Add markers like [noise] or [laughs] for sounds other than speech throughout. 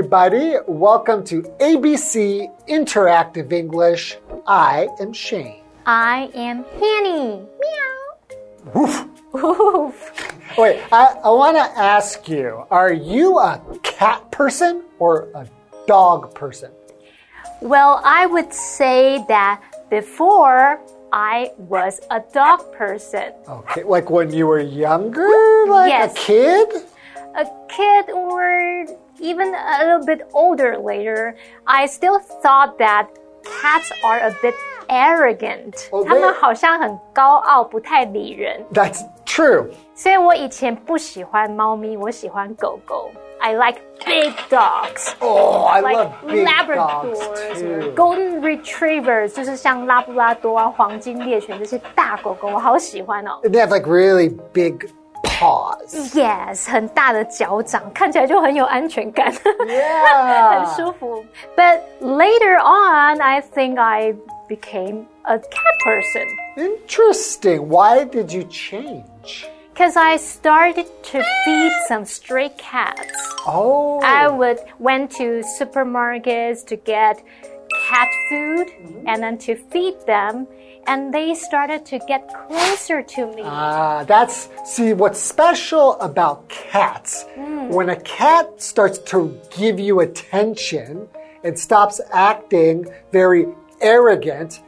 Everybody. Welcome to ABC Interactive English. I am Shane. I am Hanny. Meow. Woof. Oof. Wait, I, I want to ask you are you a cat person or a dog person? Well, I would say that before I was a dog person. Okay, like when you were younger? Like Yes. a kid? A kid or even a little bit older later, I still thought that cats are a bit arrogant. Oh, 他们 they- 好像很高傲，不太理人。 That's true. 所以我以前不喜欢猫咪，我喜欢狗狗。I like big dogs. Oh, I like love big Labradors dogs or too. Golden Retrievers，就是像拉布拉多啊、黄金猎犬这些大狗狗，我好喜欢哦。 And they have like really big paws. Yes，很大的脚掌，看起来就很有安全感，很 Yeah. 舒[laughs] 服。But later on, I think I became a cat person Interesting. Why did you change? because I started to feed some stray cats. Oh. I would went to supermarkets to get cat food and then to feed them and they started to get closer to me. Ah, that's see what's special about cats. When a cat starts to give you attention and stops acting very arrogant,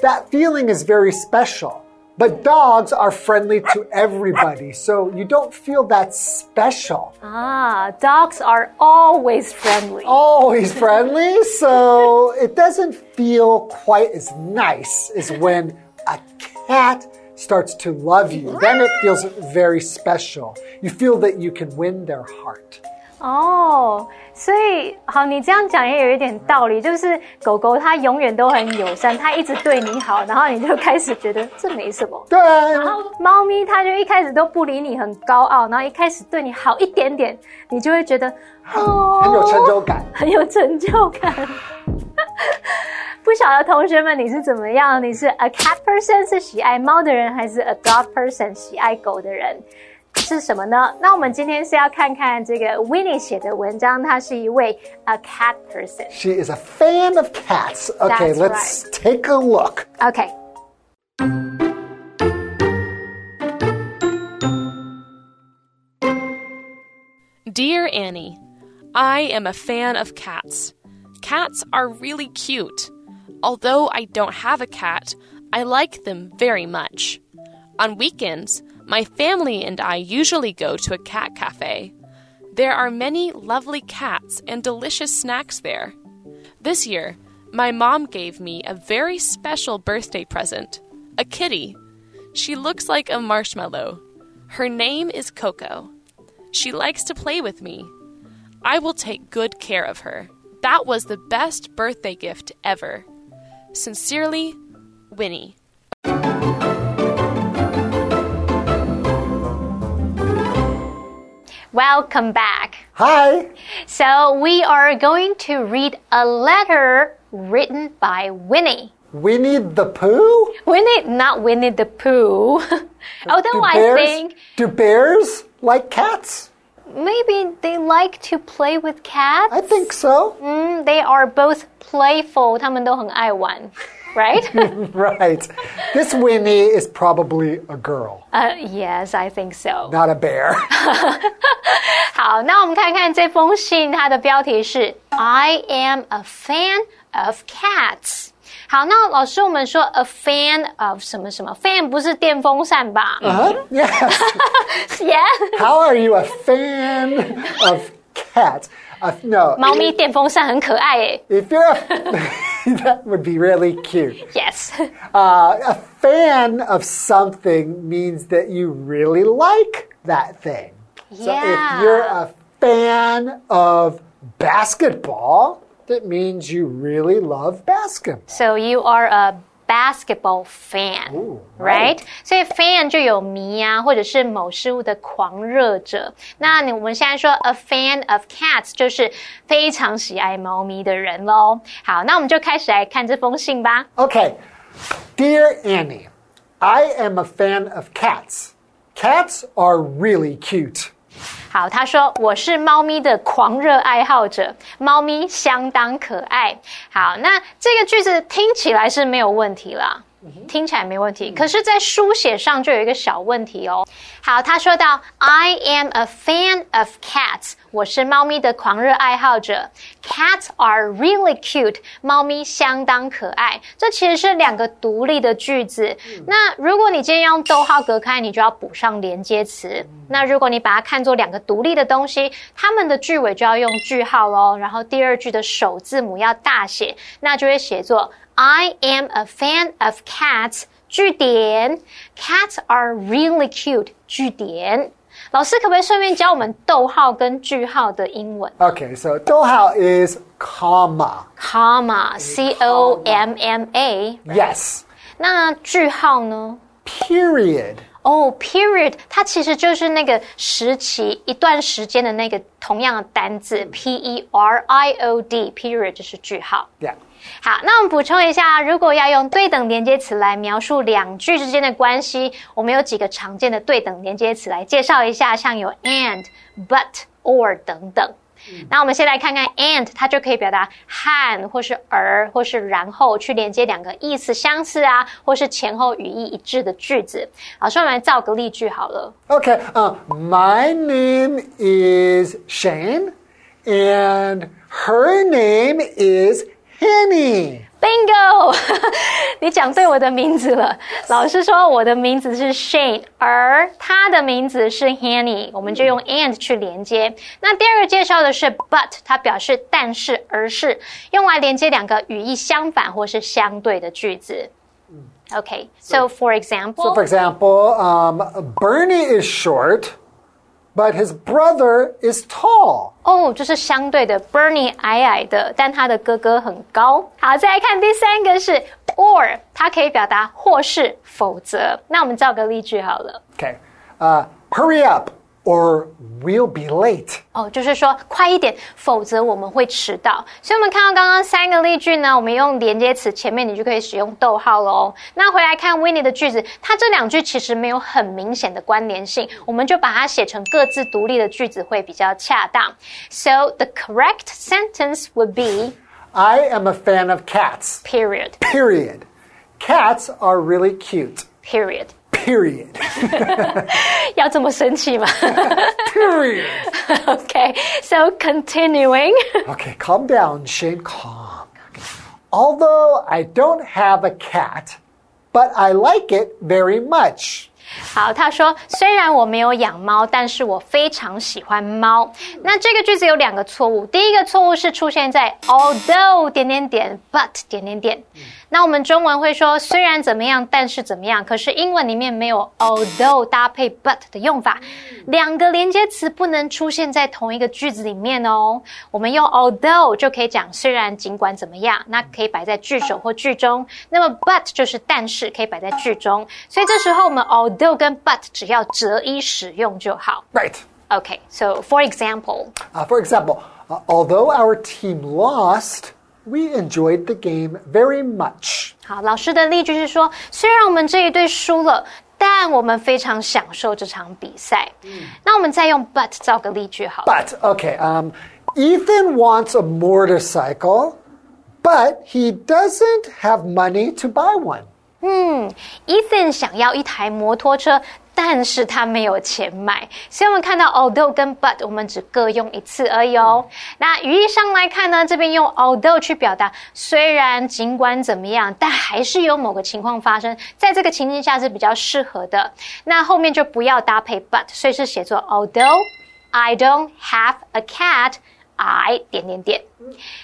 that feeling is very special. But dogs are friendly to everybody, so you don't feel that special. ah, dogs are always friendly. Always friendly, so it doesn't feel quite as nice as when a cat starts to love you. Then it feels very special. You feel that you can win their heart. 哦，所以好，你这样讲也有一点道理，就是狗狗它永远都很友善，它一直对你好，然后你就开始觉得这没什么。对，然后猫咪它就一开始都不理你，很高傲，然后一开始对你好一点点，你就会觉得哦，很有成就感。很有成就感。[laughs] 不晓得同学们你是怎么样？你是 a cat person 是喜爱猫的人，还是 a dog person 喜爱狗的人？是什么呢？那我们今天是要看看这个 Winnie 写的文章，他是一位 a cat person。 She is a fan of cats. Okay, That's let's take a look. OK， Dear Annie, I am a fan of cats. Cats are really cute. Although I don't have a cat, I like them very much. On weekends, my family and I usually go to a cat cafe. There are many lovely cats and delicious snacks there. This year, my mom gave me a very special birthday present a kitty. She looks like a marshmallow. Her name is Coco. She likes to play with me. I will take good care of her. That was the best birthday gift ever. Sincerely, Winnie. Welcome back. Hi. So we are going to read a letter written by Winnie. Winnie the Pooh? Winnie, not Winnie the Pooh. [laughs] Although Do I bears, think do bears like cats? maybe they like to play with cats. I think so. Mm, they are both playful. 他们都很爱玩, [laughs] right? [laughs] Right. This Winnie is probably a girl, uh, yes, I think so. not a bear. [laughs] 好，那我们看看这封信，它的标题是 "I am a fan of cats"。好，那老师，我们说 a fan of 什么什么？fan 不是电风扇吧、 Huh? Yes. Yeah， [laughs] How are you a fan of cats? Uh, no. 猫咪电风扇很可爱诶。 If you're a, [laughs] that would be really cute. Yes，Uh, [laughs] a fan of something means that you really like that thing. So Yeah. if you're a fan of basketball, that means you really love basketball. so you are a basketball fan。 Ooh, Right，所以 fan 就有迷啊，或者是某事物的狂热者。那你我们现在说 a fan of cats 就是非常喜爱猫咪的人喽。好，那我们就开始来看这封信吧。 Okay. Dear Annie, I am a fan of cats. Cats are really cute. 好，他说我是猫咪的狂热爱好者，猫咪相当可爱。好，那这个句子听起来是没有问题了。听起来没问题，可是，在书写上就有一个小问题哦。好，他说到，I am a fan of cats，我是猫咪的狂热爱好者。Cats are really cute，猫咪相当可爱。这其实是两个独立的句子。那如果你今天用逗号隔开，你就要补上连接词。那如果你把它看作两个独立的东西，它们的句尾就要用句号喽。然后第二句的首字母要大写，那就会写作。I am a fan of cats. 句点，Cats are really cute. 句点，老师可不可以顺便教我们逗号跟句号的英文？Okay, so 逗号 is comma. Comma, C O M M A. Yes. 那句号呢？Period. 哦，period，它其实就是那个时期一段时间的那个同样的单字，P E R I O D，period 就是句号。Yeah. 好，那我们补充一下，如果要用对等连接词来描述两句之间的关系，我们有几个常见的对等连接词来介绍一下，像有 and、but、or 等等。那我们先来看看 and，它就可以表达和或是而或是然后去连接两个意思相似啊，或是前后语义一致的句子。好，我们来造个例句好了。Okay, uh, my name is Shane, and her name is. Henny，Bingo！你讲对我的名字了。老师说我的名字是 Shane，而他的名字是 Henny，我们就用 and 去连接。那第二个介绍的是 but，它表示但是、而是，用来连接两个语义相反或是相对的句子。Okay, so for example, so for example, um, Bernie is short. But his brother is tall. 哦，就是相对的，Bernie 矮矮的，但他的哥哥很高。好，再来看第三个是 or，它可以表达或是否则。那我们造个例句好了。Okay, uh, hurry up or we'll be late. 哦，就是说快一点，否则我们会迟到。所以，我们看到刚刚三个例句呢，我们用连接词前面你就可以使用逗号喽。那回来看 Winnie 的句子，它这两句其实没有很明显的关联性，我们就把它写成各自独立的句子会比较恰当。So the correct sentence would be I am a fan of cats. Period. Period. Cats are really cute. Period. Period. [laughs] 要这么生气吗？[laughs] Period. [laughs] okay, so continuing. okay, calm down, Shane. Calm. Although I don't have a cat, but I like it very much. 好，他说虽然我没有养猫，但是我非常喜欢猫。那这个句子有两个错误，第一个错误是出现在 although 点点点 but 点点点。 那我们中文会说虽然怎么样，但是怎么样。可是英文里面没有 although 搭配 but 的用法，两个连接词不能出现在同一个句子里面哦。我们用 although 就可以讲虽然尽管怎么样，那可以摆在句首或句中。那么 but 就是但是，可以摆在句中。所以这时候我们 although 跟 but 只要择一使用就好。Right. Okay. So for example. Uh, for example, uh, although our team lost. We enjoyed the game very much. 好，老师的例句是说，虽然我们这一队输了，但我们非常享受这场比赛。嗯，那我们再用 but 造个例句好。But okay, um, Ethan wants a motorcycle, but he doesn't have money to buy one. 嗯，Ethan 想要一台摩托车， 但是他没有钱买，所以我们看到 although 跟 but 我们只各用一次而已哦。那语义上来看呢，这边用 although 去表达虽然尽管怎么样，但还是有某个情况发生，在这个情境下是比较适合的。那后面就不要搭配 but，所以是写作 although I don't have a cat。I 点点点，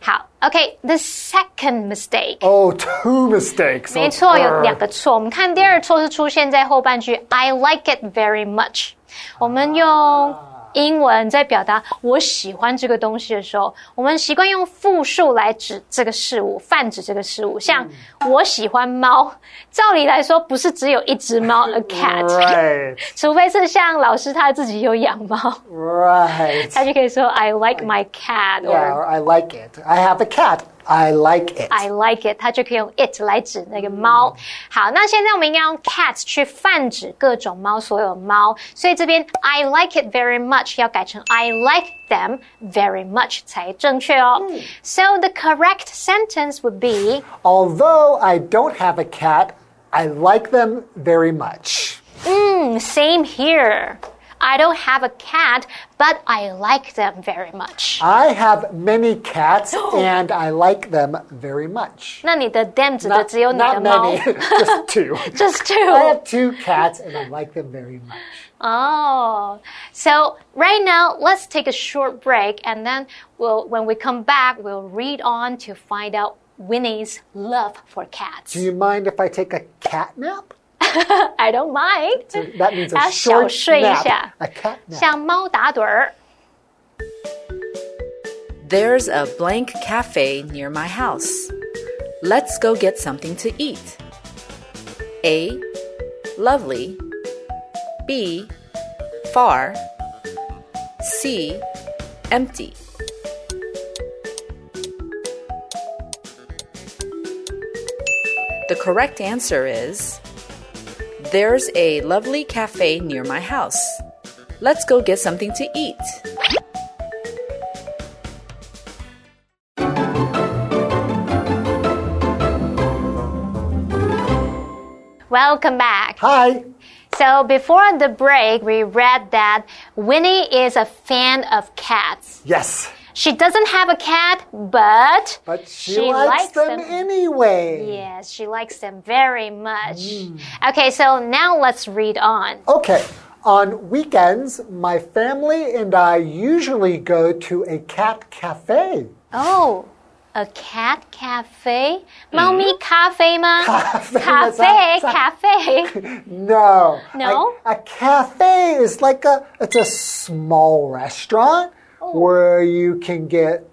好，OK，the second mistake。Oh, two mistakes。没错，有两个错。我们看第二错是出现在后半句，I like it very much。我们用。 英文在表达我喜欢这个东西的时候，我们习惯用复数来指这个事物，泛指这个事物。像我喜欢猫，照理来说不是只有一只猫，[laughs] a cat，除非是像老师他自己有养猫，right，他就可以说 I like my cat，or I like it，I have a cat。I like it. I like it，它就可以用 it 来指那个猫。好，那现在我们应该用 cats 去泛指各种猫，所有猫。所以这边 I like it very much 要改成 I like them very much 才正确哦。So the correct sentence would be Although I don't have a cat, I like them very much. mm, Same here. I don't have a cat, but I like them very much. I have many cats [laughs] and I like them very much. 那你的 them 指的 Not, 只有你的 not 猫 many, [laughs] just two. [laughs] Just I two. have two cats and I like them very much. Oh, so right now let's take a short break, and then we'll when we come back we'll read on to find out Winnie's love for cats. Do you mind if I take a cat nap? I [laughs] don't mind. So that means a 还要小 short 睡一 nap. 下， A cat nap. 像猫打盹儿。 There's a blank cafe near my house. Let's go get something to eat. A. Lovely. B. Far. C. Empty. The correct answer is there's a lovely cafe near my house. Let's go get something to eat. Welcome back. Hi. So before the break, we read that Winnie is a fan of cats. Yes. She doesn't have a cat, but, but she, she likes, likes them, them, anyway. Yes, she likes them very much. Mm. Okay, so now let's read on. Okay. On weekends, my family and I usually go to a cat cafe. Oh, a cat cafe? Mommy mm. cafe ma? [laughs] Cafe, cafe. [laughs] no. No? A cafe is like a, it's a small restaurant Oh. where you can get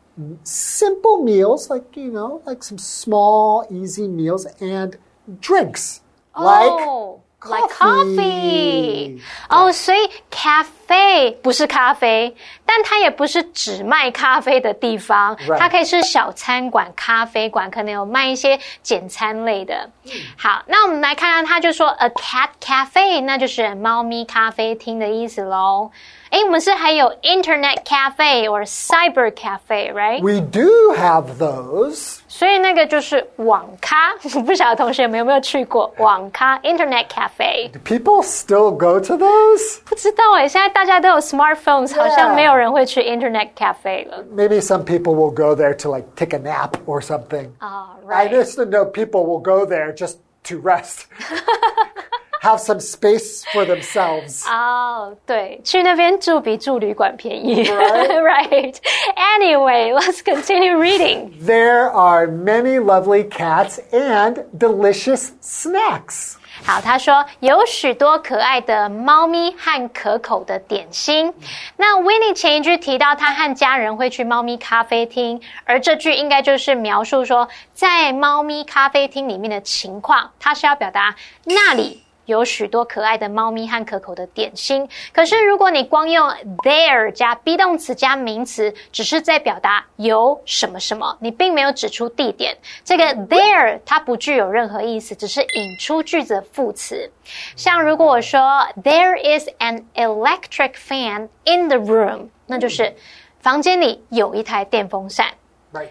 simple meals like, you know, like some small easy meals and drinks. Like Oh, like coffee. coffee. 哦，所以 cafe 不是咖啡，但它也不是只卖咖啡的地方 Right. 它可以是小餐馆、咖啡馆，可能有卖一些简餐类的。好，那我们来看看，他就说 a cat cafe，那就是猫咪咖啡厅的意思喽。 诶，我们是还有 internet cafe or cyber cafe，right？ we do have those. 所以那个就是网咖，不晓得同学们有没有去过网咖 [laughs] internet cafe？ Do people still go to those? 不知道哎，现在大家都有 smartphones，好像没有人会去 internet cafe 了。 Maybe some people will go there to like take a nap or something. 啊、 I right。 just know people will go there just to rest. [laughs] Have some space for themselves. [laughs] 哦对，去那边住比住旅馆便宜。 Right. right. [laughs] Anyway, let's continue reading. There are many lovely cats and delicious snacks. 好，他说有许多可爱的猫咪和可口的点心。那 Winnie 前一句提到他和家人会去猫咪咖啡厅，而这句应该就是描述说在猫咪咖啡厅里面的情况。他是要表达那里。 有许多可爱的猫咪和可口的点心。可是如果你光用 there 加 be 动词加名词，只是在表达有什么什么，你并没有指出地点。这个 there 它不具有任何意思，只是引出句子的副词。像如果我说 There is an electric fan in the room，那就是房间里有一台电风扇。Right.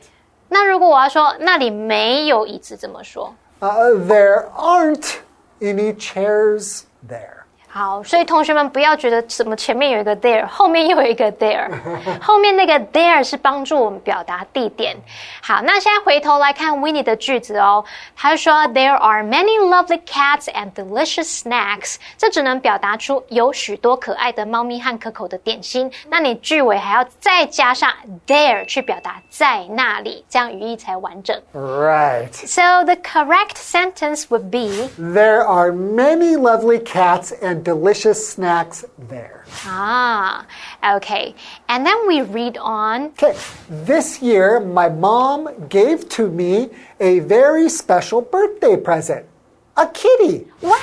那如果我要说那里没有椅子，怎么说？Uh, there aren't any chairs there. 好，所以同学们不要觉得什么前面有一个 there，后面又有一个 there，后面那个 [laughs] there 是帮助我们表达地点。好，那现在回头来看 Winnie 的句子哦，他说 There are many lovely cats and delicious snacks，这只能表达出有许多可爱的猫咪和可口的点心。那你句尾还要再加上 there 去表达在那里，这样语义才完整。 Right. So the correct sentence would be There are many lovely cats and delicious snacks there. Ah, okay. And then we read on. Okay, this year my mom gave to me a very special birthday present A kitty. 哇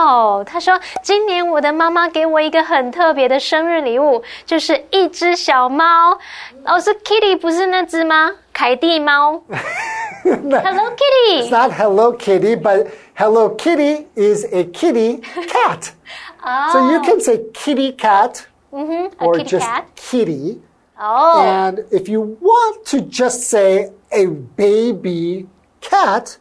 哦！他说，今年我的妈妈给我一个很特别的生日礼物，就是一只小猫。老师，Kitty 不是那只吗？凯蒂猫。Hello Kitty. It's [laughs] not Hello Kitty, but Hello Kitty is a kitty cat. [laughs] So you can oh. say kitty cat mm-hmm. a or kitty just cat. kitty. Oh. 哦、And if you want to just say a baby cat,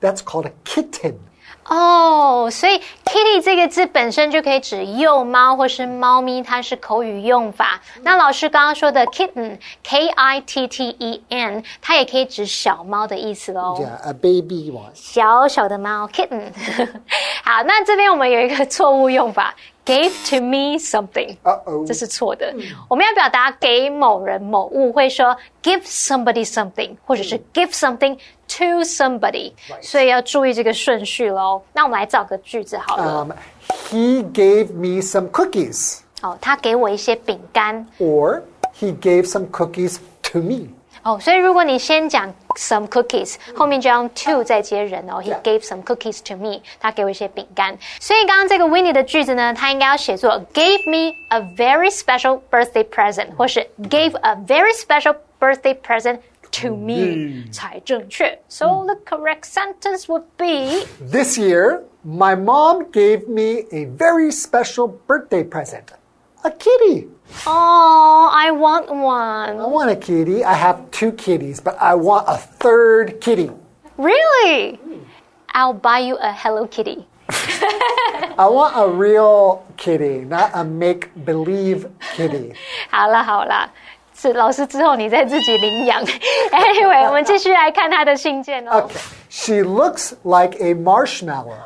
that's called a kitten. 哦，所以 kitty 这个字本身就可以指幼猫或是猫咪，它是口语用法。那老师刚刚说的 kitten，k i t t e n，它也可以指小猫的意思喽。Yeah, a baby one. 小小的猫 kitten。[laughs] 好，那这边我们有一个错误用法 ，gave to me something。 Uh-oh. 这是错的。我们要表达给某人某物，会说 give somebody something，或者是 give something to somebody，、所以要注意这个顺序喽。那我们来造个句子好了。 Um, he gave me some cookies. 哦，他给我一些饼干。 Or he gave some cookies to me. 哦，所以如果你先讲 some cookies，后面就要用 to 再接人哦。He Yeah. gave some cookies to me，他给我一些饼干。所以刚刚这个 Winnie 的句子呢，它应该要写作 gave me a very special birthday present，或是 gave a very special birthday present to me 才正确。So the correct sentence would be This year, my mom gave me a very special birthday present. A kitty. Oh, I want I one. want a kitty. I have two kitties, but I want a third kitty. Really? I'll buy you a Hello Kitty. [laughs] I want a real kitty, not a make believe kitty. [laughs] 好啦好啦，是老师之后你再自己领养。Anyway，我们继续来看他的信件哦。 Okay. [laughs] She looks like a marshmallow.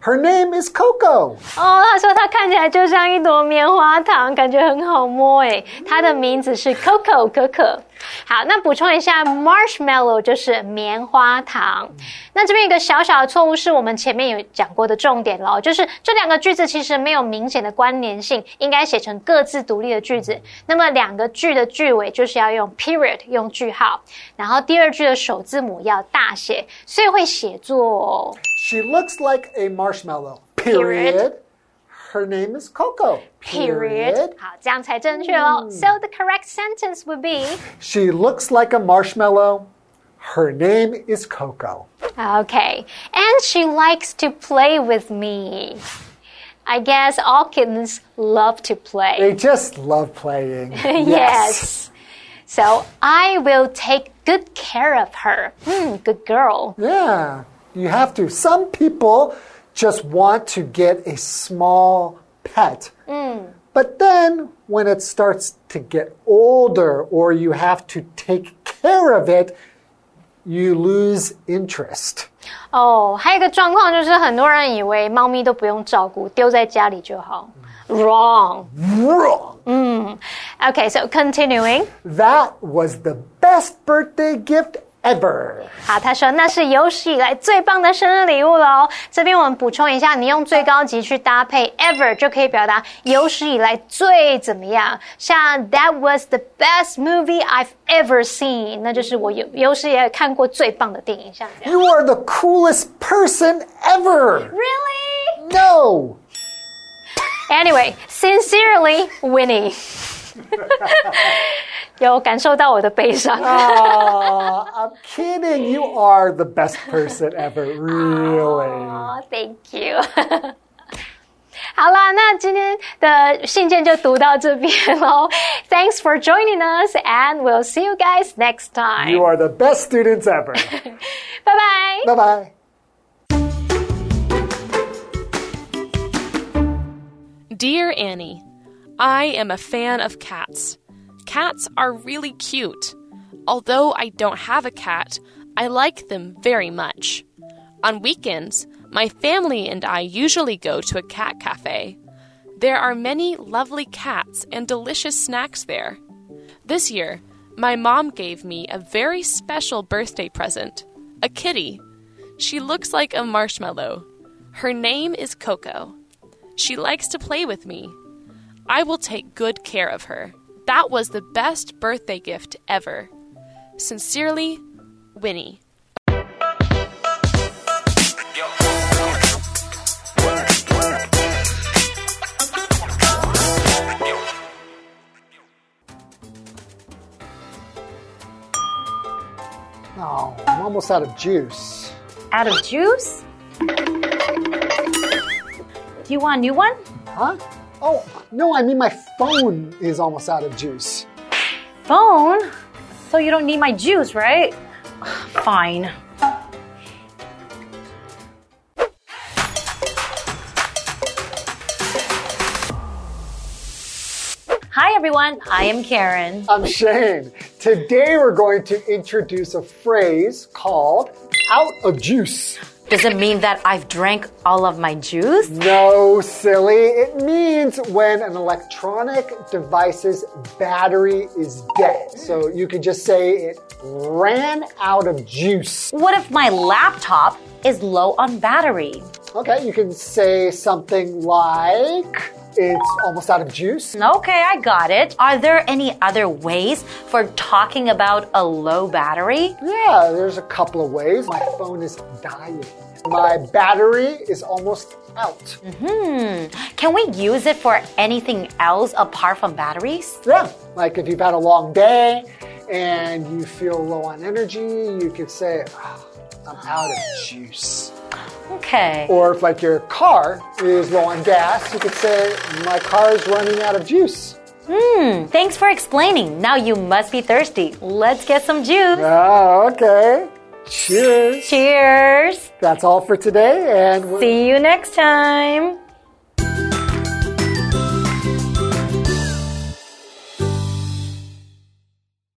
Her name is Coco. 哦，他说他看起来就像一朵棉花糖，感觉很好摸诶。他的名字是 Coco 可可。好，那补充一下，marshmallow 就是棉花糖。那这边一个小小的错误，是我们前面有讲过的重点喽，就是这两个句子其实没有明显的关联性，应该写成各自独立的句子。那么两个句的句尾就是要用 period 用句号，然后第二句的首字母要大写，所以会写作 She looks like a marshmallow. Period. Period. Her name is Coco. period。好，这样才正确哦。So the correct sentence would be [laughs] She looks like a marshmallow. Her name is Coco. okay, and she likes to play with me. I guess all kittens love to play. They just love playing. [laughs] yes. So I will take good care of her. Hmm, good girl. Yeah, you have to. Some people just want to get a small pet. But then when it starts to get older or you have to take care of it, you lose interest. 哦，还有一个状况就是，很多人以为猫咪都不用照顾，丢在家里就好。Wrong. Wrong. Okay, so continuing. That was the best birthday gift ever. 好，他说那是有史以来最棒的生日礼物喽。这边我们补充一下，你用最高级去搭配 ever 就可以表达有史以来最怎么样。像 That was the best movie I've ever seen，那就是我有有史以来看过最棒的电影，像这样。 You are the coolest person ever. Really? No. Anyway, sincerely, Winnie. [laughs] 有感受到我的悲伤。 Aw, I'm kidding. You are the best person ever. Really. Oh, thank you. [laughs] 好啦，那今天的信件就读到这边喽。Thanks [laughs] for joining us, and we'll see you guys next time. You are the best students ever. 拜拜。 bye bye. Dear Annie, I am a fan of cats. Cats are really cute. Although I don't have a cat, I like them very much. On weekends, my family and I usually go to a cat cafe. There are many lovely cats and delicious snacks there. This year, my mom gave me a very special birthday present a kitty. She looks like a marshmallow. Her name is Coco. She likes to play with me. I will take good care of her. That was the best birthday gift ever. Sincerely, Winnie. Oh, I'm almost out of juice. Out of juice? Do you want a new one? Huh? Oh, no, I mean my phone is almost out of juice. Phone? So you don't need my juice, right? [sighs] Fine. Hi everyone, I am Karen. I'm Shane. Today we're going to introduce a phrase called out of juice. Does it mean that I've drank all of my juice? No, silly. It means when an electronic device's battery is dead. So you could just say it ran out of juice. What if my laptop is low on battery? Okay, you can say something like it's almost out of juice. Okay, I got it. Are there any other ways for talking about a low battery? Yeah, there's a couple of ways. My phone is dying. My battery is almost out. Hmm. Can we use it for anything else apart from batteries? Yeah, like if you've had a long day and you feel low on energy, you could say, "Ah, I'm out of juice. Okay. Or if like your car is low on gas, you could say, my car is running out of juice. Hmm. Thanks for explaining. Now you must be thirsty. Let's get some juice. Oh, okay. Cheers. Cheers. That's all for today, and we'll See you next time.